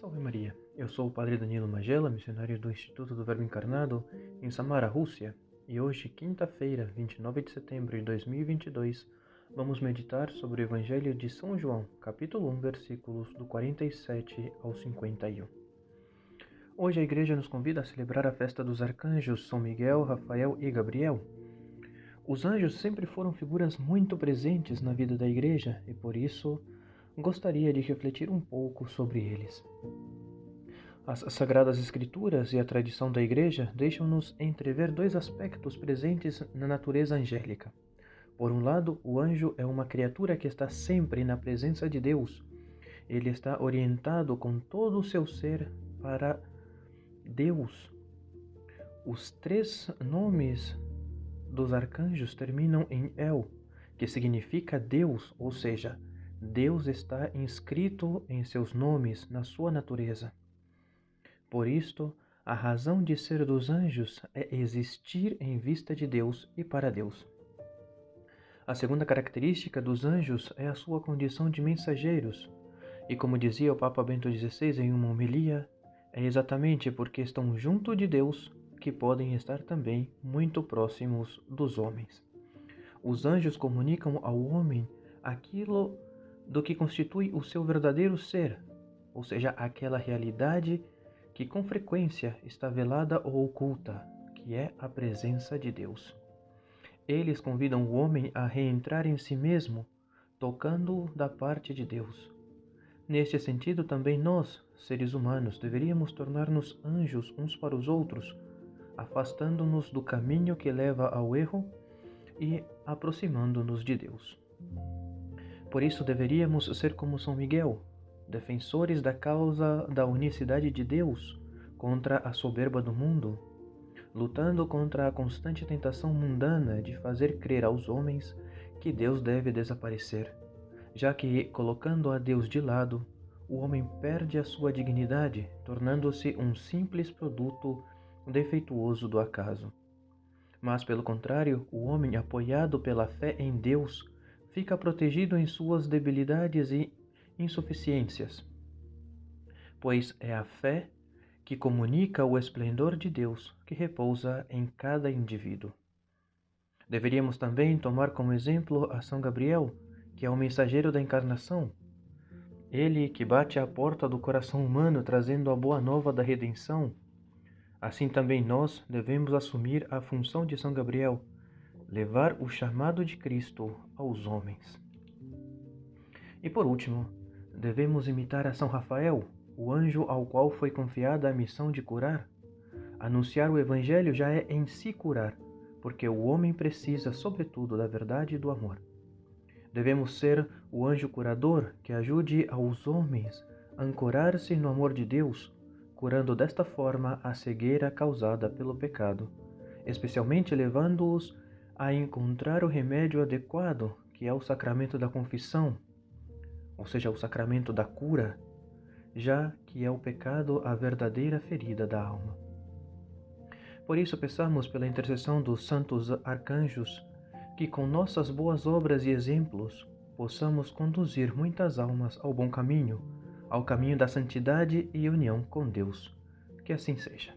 Salve Maria, eu sou o Padre Danilo Magela, missionário do Instituto do Verbo Encarnado em Samara, Rússia, e hoje, quinta-feira, 29 de setembro de 2022, vamos meditar sobre o Evangelho de São João, capítulo 1, versículos do 47 ao 51. Hoje a Igreja nos convida a celebrar a festa dos arcanjos São Miguel, Rafael e Gabriel. Os anjos sempre foram figuras muito presentes na vida da Igreja e por isso gostaria de refletir um pouco sobre eles. As Sagradas Escrituras e a tradição da Igreja deixam-nos entrever dois aspectos presentes na natureza angélica. Por um lado, o anjo é uma criatura que está sempre na presença de Deus. Ele está orientado com todo o seu ser para Deus. Os três nomes dos arcanjos terminam em El, que significa Deus, ou seja, Deus está inscrito em seus nomes, na sua natureza. Por isto, a razão de ser dos anjos é existir em vista de Deus e para Deus. A segunda característica dos anjos é a sua condição de mensageiros, e como dizia o Papa Bento XVI em uma homilia, é exatamente porque estão junto de Deus que podem estar também muito próximos dos homens. Os anjos comunicam ao homem aquilo do que constitui o seu verdadeiro ser, ou seja, aquela realidade que com frequência está velada ou oculta, que é a presença de Deus. Eles convidam o homem a reentrar em si mesmo, tocando da parte de Deus. Neste sentido, também nós, seres humanos, deveríamos tornar-nos anjos uns para os outros, afastando-nos do caminho que leva ao erro e aproximando-nos de Deus. Por isso deveríamos ser como São Miguel, defensores da causa da unicidade de Deus contra a soberba do mundo, lutando contra a constante tentação mundana de fazer crer aos homens que Deus deve desaparecer, já que, colocando a Deus de lado, o homem perde a sua dignidade, tornando-se um simples produto defeituoso do acaso. Mas, pelo contrário, o homem, apoiado pela fé em Deus, fica protegido em suas debilidades e insuficiências, pois é a fé que comunica o esplendor de Deus que repousa em cada indivíduo. Deveríamos também tomar como exemplo a São Gabriel, que é o mensageiro da encarnação. Ele que bate à porta do coração humano trazendo a boa nova da redenção. Assim também nós devemos assumir a função de São Gabriel levar o chamado de Cristo aos homens. E por último, devemos imitar a São Rafael, o anjo ao qual foi confiada a missão de curar. Anunciar o Evangelho já é em si curar, porque o homem precisa, sobretudo, da verdade e do amor. Devemos ser o anjo curador que ajude aos homens a ancorar-se no amor de Deus, curando desta forma a cegueira causada pelo pecado, especialmente levando-os a encontrar o remédio adequado, que é o sacramento da confissão, ou seja, o sacramento da cura, já que é o pecado a verdadeira ferida da alma. Por isso, peçamos pela intercessão dos santos arcanjos que, com nossas boas obras e exemplos, possamos conduzir muitas almas ao bom caminho, ao caminho da santidade e união com Deus. Que assim seja.